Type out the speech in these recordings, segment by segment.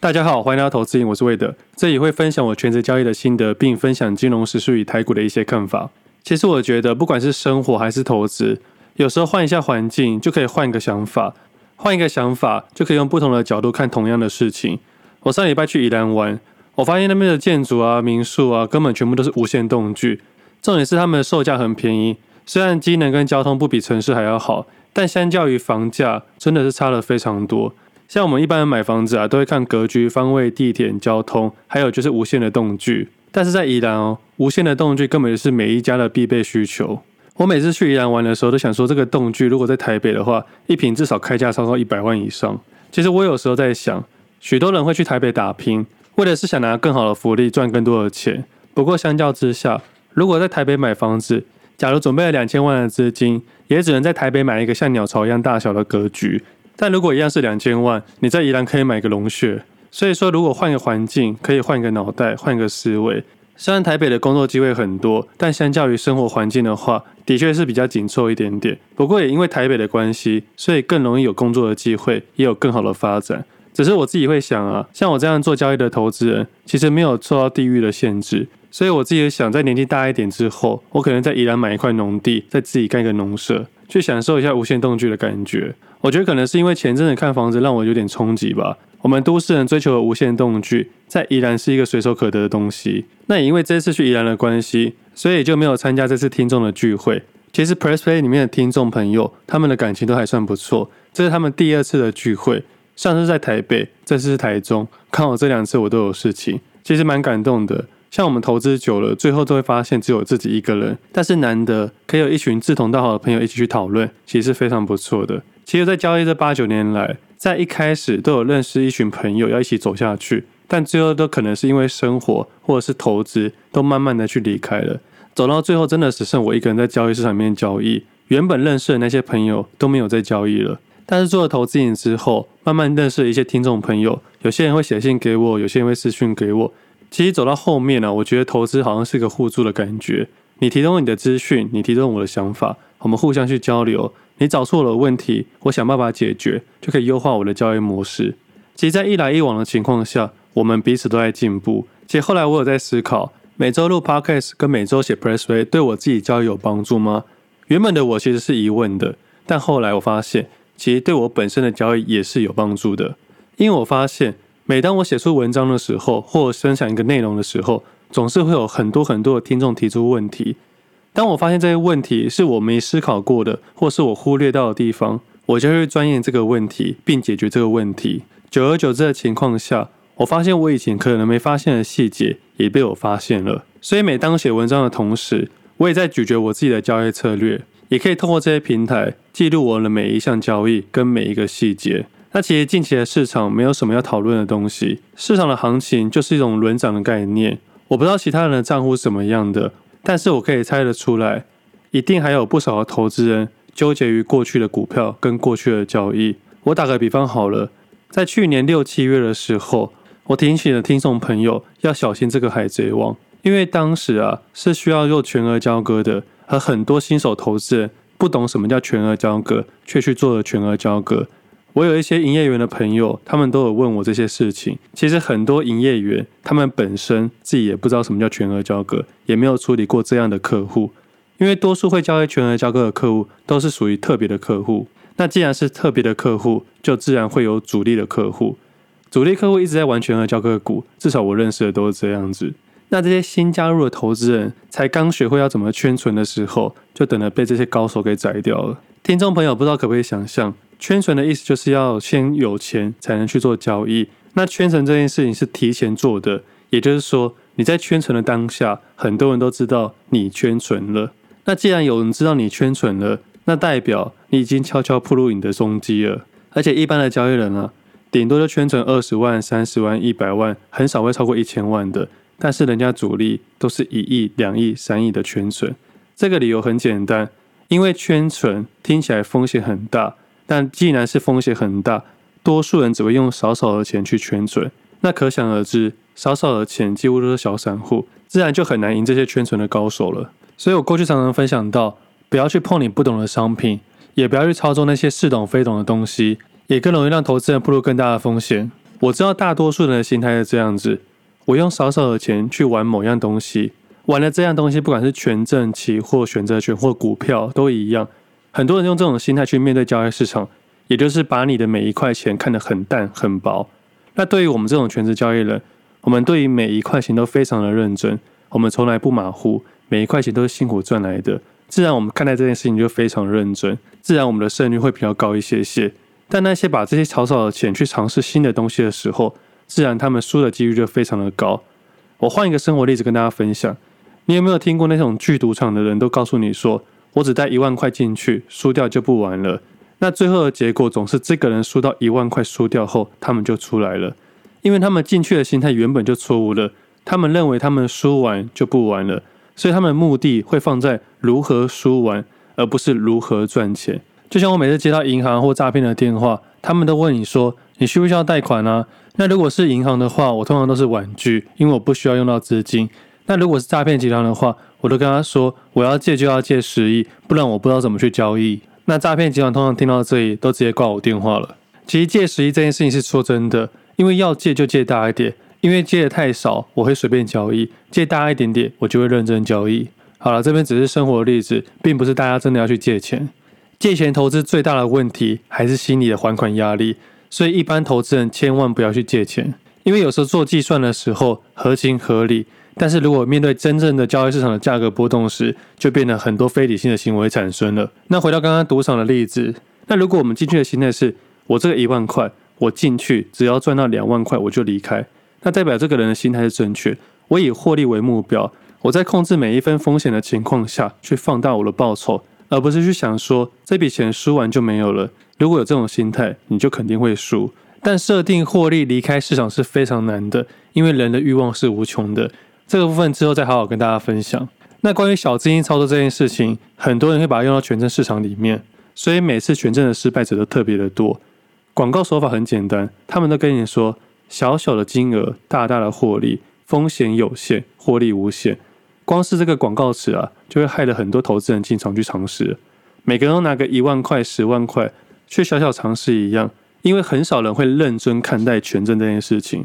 大家好，欢迎来到投资瘾，我是魏德，这里会分享我全职交易的心得，并分享金融时事与台股的一些看法。其实我觉得，不管是生活还是投资，有时候换一下环境，就可以换一个想法，换一个想法就可以用不同的角度看同样的事情。我上礼拜去宜兰玩，我发现那边的建筑啊、民宿啊，根本全部都是无限栋距，重点是他们的售价很便宜，虽然机能跟交通不比城市还要好，但相较于房价，真的是差了非常多。像我们一般人买房子啊，都会看格局、方位、地点、交通，还有就是无线的栋距。但是在宜兰哦，无线的栋距根本就是每一家的必备需求。我每次去宜兰玩的时候，都想说这个栋距如果在台北的话，一坪至少开价超过一百万以上。其实我有时候在想，许多人会去台北打拼，为的是想拿更好的福利，赚更多的钱。不过相较之下，如果在台北买房子，假如准备了两千万的资金，也只能在台北买一个像鸟巢一样大小的格局。但如果一样是两千万，你在宜兰可以买个龙穴。所以说，如果换个环境，可以换个脑袋，换个思维。虽然台北的工作机会很多，但相较于生活环境的话，的确是比较紧凑一点点。不过也因为台北的关系，所以更容易有工作的机会，也有更好的发展。只是我自己会想啊，像我这样做交易的投资人，其实没有受到地域的限制。所以我自己也想，在年纪大一点之后，我可能在宜兰买一块农地，再自己盖个农舍，去享受一下无限动距的感觉。我觉得可能是因为前阵子看房子让我有点冲击吧。我们都市人追求的无限动距，在宜兰是一个随手可得的东西。那也因为这次去宜兰的关系，所以就没有参加这次听众的聚会。其实 Press Play 里面的听众朋友，他们的感情都还算不错。这是他们第二次的聚会，上次在台北，这次是台中。刚好这两次我都有事情，其实蛮感动的。像我们投资久了，最后都会发现只有自己一个人，但是难得可以有一群志同道合的朋友一起去讨论，其实是非常不错的。其实，在交易这八九年来，在一开始都有认识一群朋友要一起走下去，但最后都可能是因为生活或者是投资，都慢慢的去离开了。走到最后，真的只剩我一个人在交易市场里面交易。原本认识的那些朋友都没有在交易了。但是做了投资瘾之后，慢慢认识了一些听众朋友，有些人会写信给我，有些人会私讯给我。其实走到后面呢、我觉得投资好像是个互助的感觉。你提供你的资讯，你提供我的想法，我们互相去交流。你找错了问题，我想办法解决，就可以优化我的交易模式。其实，在一来一往的情况下，我们彼此都在进步。其实后来我有在思考，每周录 Podcast 跟每周写 Pressplay 对我自己交易有帮助吗？原本的我其实是疑问的，但后来我发现，其实对我本身的交易也是有帮助的。因为我发现，每当我写出文章的时候，或分享一个内容的时候，总是会有很多很多的听众提出问题。当我发现这些问题是我没思考过的，或是我忽略到的地方，我就会钻研这个问题，并解决这个问题。久而久之的情况下，我发现我以前可能没发现的细节也被我发现了。所以每当写文章的同时，我也在咀嚼我自己的交易策略，也可以透过这些平台记录我的每一项交易跟每一个细节。那其实近期的市场没有什么要讨论的东西，市场的行情就是一种轮涨的概念。我不知道其他人的账户是什么样的，但是我可以猜得出来，一定还有不少的投资人纠结于过去的股票跟过去的交易。我打个比方好了，在去年六七月的时候，我提醒了听众朋友要小心这个海贼王，因为当时啊是需要做全额交割的，而很多新手投资人不懂什么叫全额交割，却去做了全额交割。我有一些营业员的朋友，他们都有问我这些事情。其实很多营业员，他们本身自己也不知道什么叫全额交割，也没有处理过这样的客户。因为多数会交易全额交割的客户，都是属于特别的客户。那既然是特别的客户，就自然会有主力的客户。主力客户一直在玩全额交割股，至少我认识的都是这样子。那这些新加入的投资人，才刚学会要怎么圈存的时候，就等着被这些高手给宰掉了。听众朋友，不知道可不可以想象？圈存的意思就是要先有钱才能去做交易。那圈存这件事情是提前做的，也就是说你在圈存的当下，很多人都知道你圈存了。那既然有人知道你圈存了，那代表你已经悄悄暴露你的踪迹了。而且一般的交易人啊，顶多就圈存二十万、三十万、一百万，很少会超过一千万的。但是人家主力都是一亿、两亿、三亿的圈存。这个理由很简单，因为圈存听起来风险很大。但既然是风险很大，多数人只会用少少的钱去圈存，那可想而知，少少的钱几乎都是小散户，自然就很难赢这些圈存的高手了。所以我过去常常分享到，不要去碰你不懂的商品，也不要去操作那些似懂非懂的东西，也更容易让投资人步入更大的风险。我知道大多数人的心态是这样子：我用少少的钱去玩某样东西，玩了这样东西，不管是权证、期货、选择权或股票都一样。很多人用这种心态去面对交易市场，也就是把你的每一块钱看得很淡很薄。那对于我们这种全职交易人，我们对于每一块钱都非常的认真，我们从来不马虎，每一块钱都是辛苦赚来的，自然我们看待这件事情就非常认真，自然我们的胜率会比较高一些些。但那些把这些少少的钱去尝试新的东西的时候，自然他们输的几率就非常的高。我换一个生活例子跟大家分享，你有没有听过那种去赌场的人都告诉你说，我只带一万块进去，输掉就不玩了。那最后的结果总是这个人输到一万块输掉后，他们就出来了，因为他们进去的心态原本就错误了。他们认为他们输完就不玩了，所以他们的目的会放在如何输完，而不是如何赚钱。就像我每次接到银行或诈骗的电话，他们都问你说，你需不需要贷款啊？那如果是银行的话，我通常都是婉拒，因为我不需要用到资金。那如果是诈骗集团的话，我都跟他说，我要借就要借十亿，不然我不知道怎么去交易。那诈骗集团通常听到这里都直接挂我电话了。其实借十亿这件事情是说真的，因为要借就借大一点，因为借的太少我会随便交易，借大一点点我就会认真交易。好了，这边只是生活的例子，并不是大家真的要去借钱。借钱投资最大的问题还是心理的还款压力，所以一般投资人千万不要去借钱，因为有时候做计算的时候合情合理。但是如果面对真正的交易市场的价格波动时，就变得很多非理性的行为产生了。那回到刚刚赌场的例子，那如果我们进去的心态是，我这个一万块，我进去只要赚到两万块我就离开，那代表这个人的心态是正确。我以获利为目标，我在控制每一分风险的情况下去放大我的报酬，而不是去想说这笔钱输完就没有了。如果有这种心态，你就肯定会输。但设定获利离开市场是非常难的，因为人的欲望是无穷的。这个部分之后再好好跟大家分享。那关于小资金操作这件事情，很多人会把它用到权证市场里面，所以每次权证的失败者都特别的多。广告手法很简单，他们都跟你说小小的金额，大大的获利，风险有限，获利无限。光是这个广告词啊，就会害了很多投资人进场去尝试。每个人都拿个一万块、十万块去小小尝试一样，因为很少人会认真看待权证这件事情。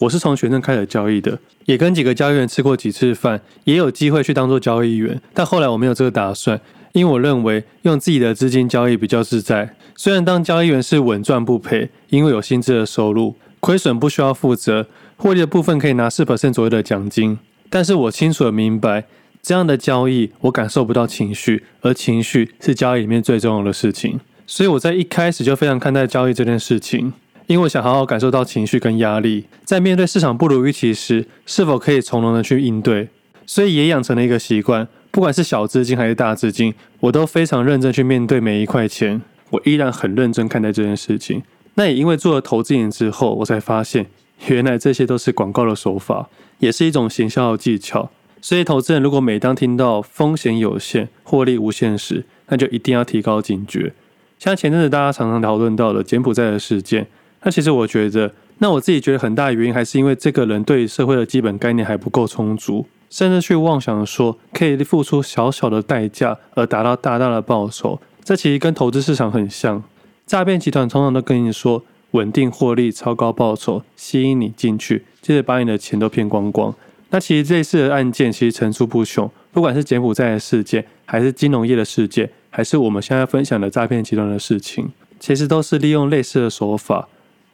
我是从学生开始交易的，也跟几个交易员吃过几次饭，也有机会去当做交易员，但后来我没有这个打算，因为我认为用自己的资金交易比较自在。虽然当交易员是稳赚不赔，因为有薪资的收入，亏损不需要负责，获利的部分可以拿四 percent 左右的奖金，但是我清楚的明白，这样的交易我感受不到情绪，而情绪是交易里面最重要的事情，所以我在一开始就非常看待交易这件事情。因为我想好好感受到情绪跟压力，在面对市场不如预期时，是否可以从容的去应对，所以也养成了一个习惯，不管是小资金还是大资金，我都非常认真去面对每一块钱，我依然很认真看待这件事情。那也因为做了投资人之后，我才发现，原来这些都是广告的手法，也是一种行销的技巧。所以，投资人如果每当听到风险有限、获利无限时，那就一定要提高警觉。像前阵子大家常常讨论到的柬埔寨的事件。那其实我觉得，那我自己觉得很大的原因还是因为这个人对社会的基本概念还不够充足，甚至去妄想说可以付出小小的代价而达到大大的报酬。这其实跟投资市场很像，诈骗集团通常都跟你说稳定获利、超高报酬，吸引你进去，接着把你的钱都骗光光。那其实这次的案件其实层出不穷，不管是柬埔寨的事件，还是金融业的事件，还是我们现在分享的诈骗集团的事情，其实都是利用类似的手法。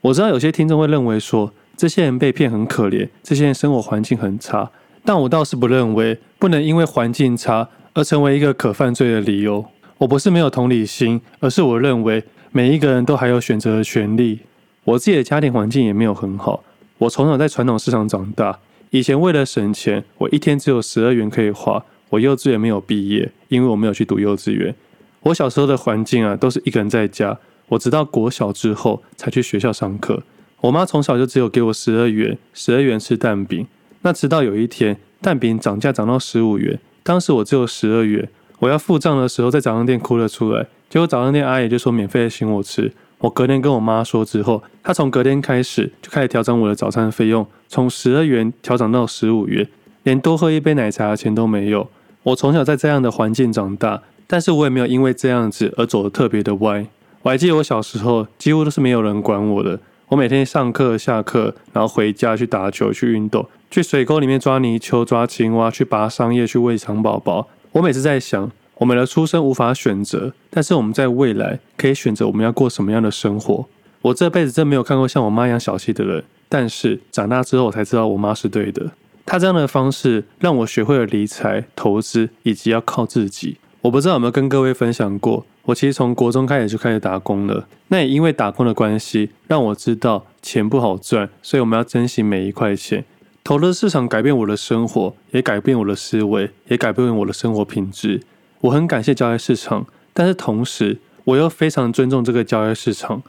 我知道有些听众会认为说，这些人被骗很可怜，这些人生活环境很差，但我倒是不认为不能因为环境差而成为一个可犯罪的理由。我不是没有同理心，而是我认为每一个人都还有选择的权利。我自己的家庭环境也没有很好，我从小在传统市场长大，以前为了省钱，我一天只有十二元可以花。我幼稚园没有毕业，因为我没有去读幼稚园。我小时候的环境啊，都是一个人在家。我直到国小之后才去学校上课。我妈从小就只有给我十二元，十二元吃蛋饼。那直到有一天，蛋饼涨价涨到十五元，当时我只有十二元。我要付账的时候，在早餐店哭了出来。结果早餐店阿姨就说免费的请我吃。我隔天跟我妈说之后，她从隔天开始就开始调整我的早餐费用，从十二元调整到十五元，连多喝一杯奶茶的钱都没有。我从小在这样的环境长大，但是我也没有因为这样子而走得特别的歪。我还记得我小时候几乎都是没有人管我的，我每天上课、下课，然后回家去打球、去运动，去水沟里面抓泥鳅、抓青蛙，去拔桑叶、去喂蚕宝宝。我每次在想，我们的出生无法选择，但是我们在未来可以选择我们要过什么样的生活。我这辈子真没有看过像我妈一样小气的人，但是长大之后我才知道我妈是对的。她这样的方式让我学会了理财、投资以及要靠自己。我不知道有没有跟各位分享过，我其实从国中开始就开始打工了。那也因为打工的关系，让我知道钱不好赚，所以我们要珍惜每一块钱。投资市场改变我的生活，也改变我的思维，也改变我的生活品质。我很感谢交易市场，但是同时我又非常尊重这个交易市场。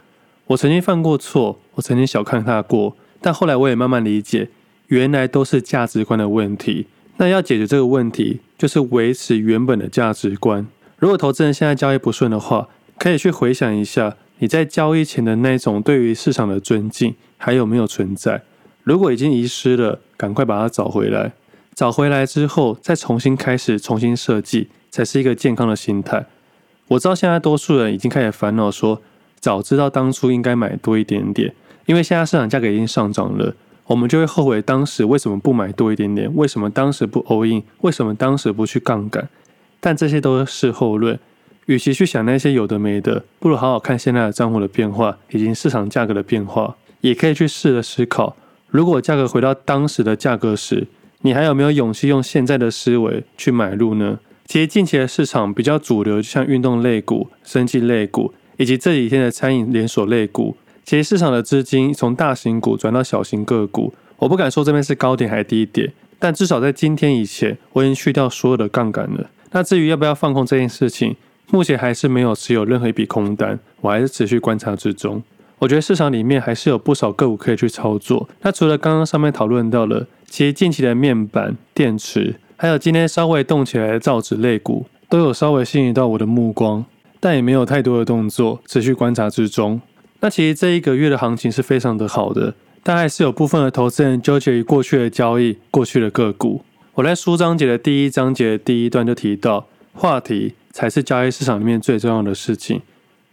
我曾经犯过错，我曾经小看它过，但后来我也慢慢理解，原来都是价值观的问题。那要解决这个问题，就是维持原本的价值观。如果投资人现在交易不顺的话，可以去回想一下你在交易前的那种对于市场的尊敬还有没有存在。如果已经遗失了，赶快把它找回来。找回来之后，再重新开始，重新设计，才是一个健康的心态。我知道现在多数人已经开始烦恼说，早知道当初应该买多一点点，因为现在市场价格已经上涨了。我们就会后悔当时为什么不买多一点点？为什么当时不 all in？为什么当时不去杠杆？但这些都是事后论。与其去想那些有的没的，不如好好看现在的账户的变化以及市场价格的变化。也可以去试着思考，如果价格回到当时的价格时，你还有没有勇气用现在的思维去买入呢？其实近期的市场比较主流，就像运动类股、生技类股，以及这几天的餐饮连锁类股。其实市场的资金从大型股转到小型个股，我不敢说这边是高点还是低点，但至少在今天以前，我已经去掉所有的杠杆了。那至于要不要放空这件事情，目前还是没有持有任何一笔空单，我还是持续观察之中。我觉得市场里面还是有不少个股可以去操作。那除了刚刚上面讨论到了，其实近期的面板、电池，还有今天稍微动起来的造纸类股，都有稍微吸引到我的目光，但也没有太多的动作，持续观察之中。那其实这一个月的行情是非常的好的，但还是有部分的投资人纠结于过去的交易、过去的个股。我在书章节的第一章节的第一段就提到，话题才是交易市场里面最重要的事情。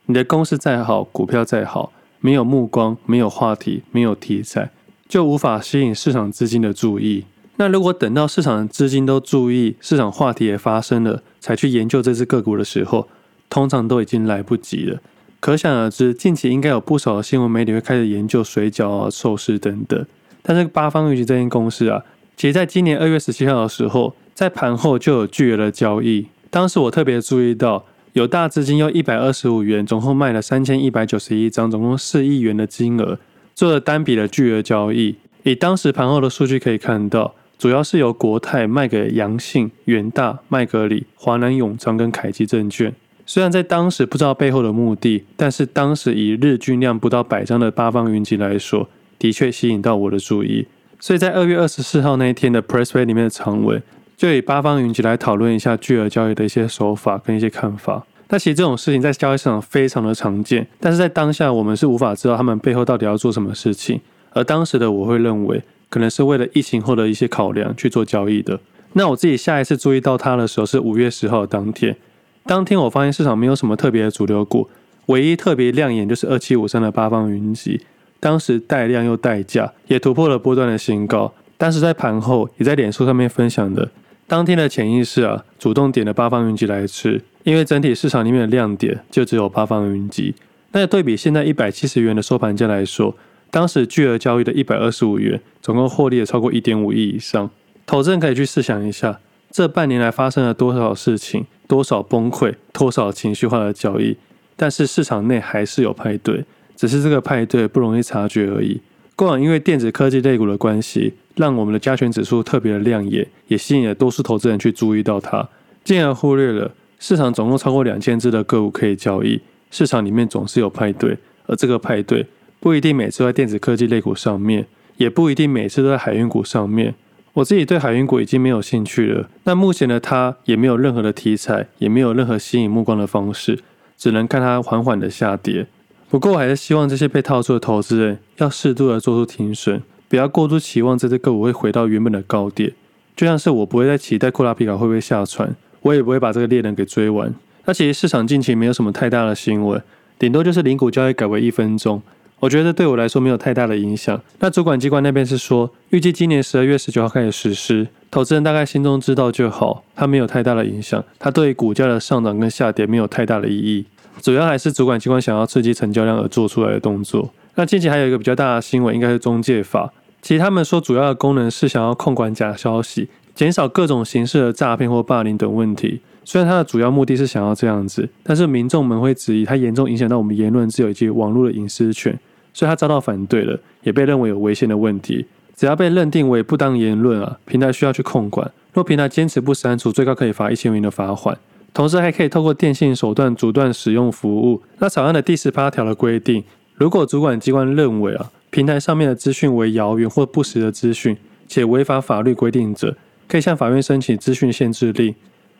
你的公司再好，股票再好，没有目光、没有话题、没有题材，就无法吸引市场资金的注意。那如果等到市场资金都注意，市场话题也发生了，才去研究这只个股的时候，通常都已经来不及了。可想而知，近期应该有不少的新闻媒体会开始研究水饺啊、寿司等等。但是八方云集这间公司啊，其实在今年二月十七号的时候，在盘后就有巨额的交易。当时我特别注意到，有大资金用一百二十五元，总共卖了三千一百九十一张，总共四亿元的金额，做了单笔的巨额交易。以当时盘后的数据可以看到，主要是由国泰卖给阳信、元大、麦格里、华南永昌跟凯基证券。虽然在当时不知道背后的目的，但是当时以日均量不到百张的八方云集来说，的确吸引到我的注意。所以在二月二十四号那一天的 Press Play 里面的长文，就以八方云集来讨论一下巨额交易的一些手法跟一些看法。那其实这种事情在交易市场非常的常见，但是在当下我们是无法知道他们背后到底要做什么事情。而当时的我会认为，可能是为了疫情后的一些考量去做交易的。那我自己下一次注意到它的时候是五月十号当天。当天我发现市场没有什么特别的主流股，唯一特别亮眼就是二七五三的八方云集，当时带量又带价，也突破了波段的新高。当时在盘后也在脸书上面分享的，当天的潜意识啊，主动点了八方云集来吃，因为整体市场里面的亮点就只有八方云集。那对比现在一百七十元的收盘价来说，当时巨额交易的一百二十五元，总共获利了超过一点五亿以上。投资人可以去试想一下，这半年来发生了多少事情？多少崩溃，多少情绪化的交易，但是市场内还是有派对，只是这个派对不容易察觉而已。过往因为电子科技类股的关系，让我们的加权指数特别的亮眼，也吸引了多数投资人去注意到它，进而忽略了市场总共超过两千只的个股可以交易，市场里面总是有派对，而这个派对不一定每次在电子科技类股上面，也不一定每次都在海运股上面。我自己对海运股已经没有兴趣了。那目前的它也没有任何的题材，也没有任何吸引目光的方式，只能看它缓缓的下跌。不过我还是希望这些被套住的投资人要适度的做出停损，不要过度期望这只个股会回到原本的高点。就像是我不会再期待库拉皮卡会不会下船，我也不会把这个猎人给追完。那其实市场近期没有什么太大的新闻，顶多就是零股交易改为一分钟。我觉得对我来说没有太大的影响。那主管机关那边是说，预计今年十二月十九号开始实施，投资人大概心中知道就好，它没有太大的影响，它对股价的上涨跟下跌没有太大的意义。主要还是主管机关想要刺激成交量而做出来的动作。那近期还有一个比较大的新闻，应该是中介法。其实他们说主要的功能是想要控管假消息，减少各种形式的诈骗或霸凌等问题。虽然它的主要目的是想要这样子，但是民众们会质疑它严重影响到我们言论自由以及网络的隐私权。所以他遭到反对了，也被认为有违宪的问题。只要被认定为不当言论啊，平台需要去控管。若平台坚持不删除，最高可以罚一千元的罚款。同时还可以透过电信手段阻断使用服务。那草案的第十八条的规定，如果主管机关认为啊，平台上面的资讯为谣言或不实的资讯，且违反法律规定者，可以向法院申请资讯限制令。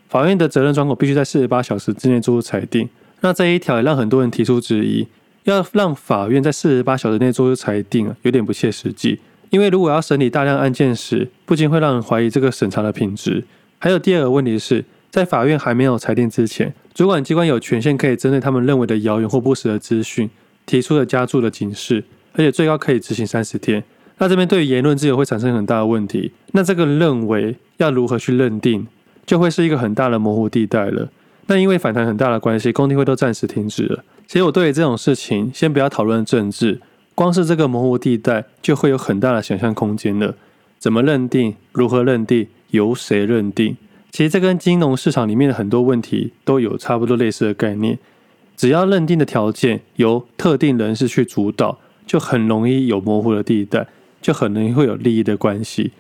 法院的责任窗口必须在四十八小时之内做出裁定。那这一条也让很多人提出质疑。要让法院在四十八小时内做出裁定啊，有点不切实际。因为如果要审理大量案件时，不禁会让人怀疑这个审查的品质。还有第二个问题是，在法院还没有裁定之前，主管机关有权限可以针对他们认为的谣言或不实的资讯，提出了加注的警示，而且最高可以执行三十天。那这边对于言论自由会产生很大的问题。那这个认为要如何去认定，就会是一个很大的模糊地带了。那因为反弹很大的关系，公听会都暂时停止了。其实我对于这种事情，先不要讨论政治，光是这个模糊地带就会有很大的想象空间了。怎么认定？如何认定？由谁认定？其实这跟金融市场里面的很多问题都有差不多类似的概念。只要认定的条件由特定人士去主导，就很容易有模糊的地带，就很容易会有利益的关系。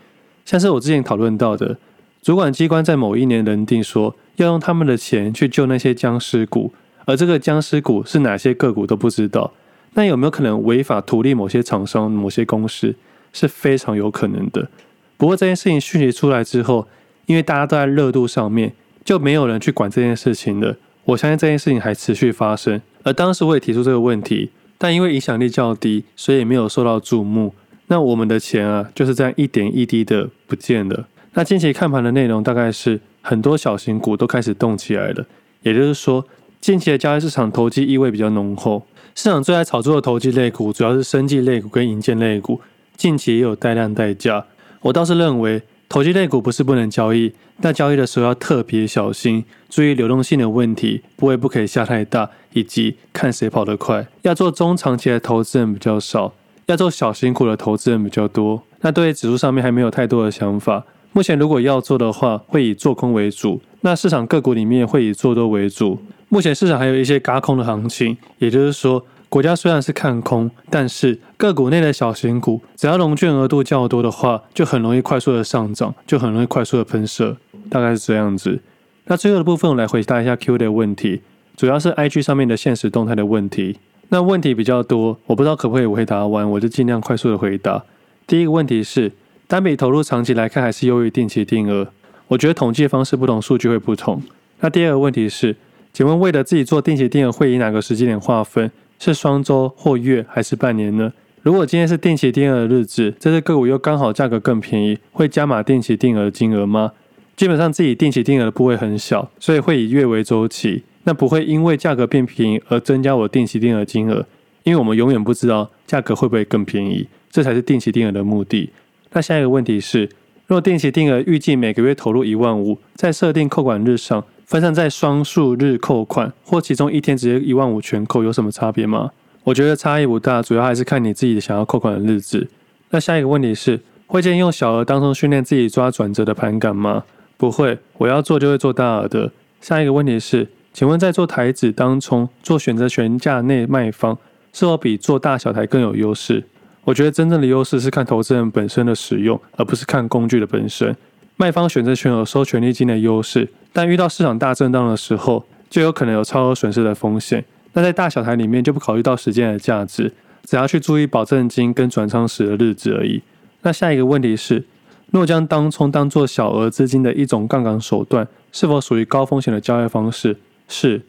像是我之前讨论到的，主管机关在某一年认定说要用他们的钱去救那些僵尸股。而这个僵尸股是哪些个股都不知道，那有没有可能违法图利某些厂商、某些公司？是非常有可能的。不过这件事情讯息出来之后，因为大家都在热度上面，就没有人去管这件事情了。我相信这件事情还持续发生。而当时我也提出这个问题，但因为影响力较低，所以没有受到注目。那我们的钱啊，就是这样一点一滴的不见了。那近期看盘的内容大概是很多小型股都开始动起来了，也就是说。近期的交易市场投机意味比较浓厚，市场最爱炒作的投机类股主要是生技类股跟银建类股，近期也有带量带价。我倒是认为投机类股不是不能交易，但交易的时候要特别小心，注意流动性的问题，部位不可以下太大，以及看谁跑得快。要做中长期的投资人比较少，要做小型股的投资人比较多。那对于指数上面还没有太多的想法，目前如果要做的话，会以做空为主。那市场个股里面会以做多为主。目前市场还有一些轧空的行情，也就是说，国家虽然是看空，但是个股内的小型股，只要融券额度较多的话，就很容易快速的上涨，就很容易快速的喷射，大概是这样子。那最后的部分，我来回答一下 Q 的问题，主要是 IG 上面的限时动态的问题。那问题比较多，我不知道可不可以回答完，我就尽量快速的回答。第一个问题是，单笔投入长期来看还是优于定期定额？我觉得统计方式不同，数据会不同。那第二个问题是。请问为了自己做定期定额，会以哪个时间点划分？是双周或月还是半年呢？如果今天是定期定额的日子，这只个股又刚好价格更便宜，会加码定期定额的金额吗？基本上自己定期定额的部位很小，所以会以月为周期，那不会因为价格变便宜而增加我定期定额金额，因为我们永远不知道价格会不会更便宜，这才是定期定额的目的。那下一个问题是，若定期定额预计每个月投入一万五，在设定扣款日上。分散在双数日扣款，或其中一天直接一万五全扣，有什么差别吗？我觉得差异不大，主要还是看你自己想要扣款的日子。那下一个问题是，会建议用小额当冲训练自己抓转折的盘感吗？不会，我要做就会做大额的。下一个问题是，请问在做台指当冲做选择权价内卖方，是否比做大小台更有优势？我觉得真正的优势是看投资人本身的使用，而不是看工具的本身。卖方选择权有收权利金的优势。但遇到市场大震荡的时候，就有可能有超额损失的风险。那在大小台里面就不考虑到时间的价值，只要去注意保证金跟转仓时的日子而已。那下一个问题是，若将当冲当做小额资金的一种杠杆手段，是否属于高风险的交易方式？是。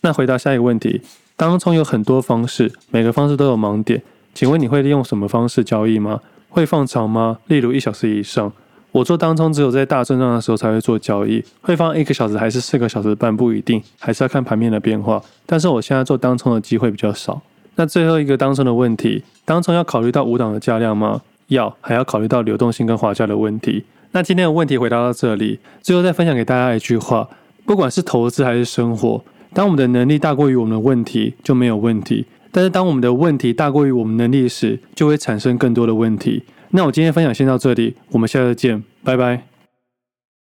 那回答下一个问题，当冲有很多方式，每个方式都有盲点，请问你会利用什么方式交易吗？会放长吗？例如一小时以上？我做当冲只有在大震荡的时候才会做交易，会放一个小时还是四个小时半不一定，还是要看盘面的变化。但是我现在做当冲的机会比较少。那最后一个当冲的问题，当冲要考虑到五档的价量吗？要，还要考虑到流动性跟滑价的问题。那今天的问题回答到这里，最后再分享给大家一句话：不管是投资还是生活，当我们的能力大过于我们的问题，就没有问题；但是当我们的问题大过于我们能力时，就会产生更多的问题。那我今天分享先到这里，我们下次见，拜拜。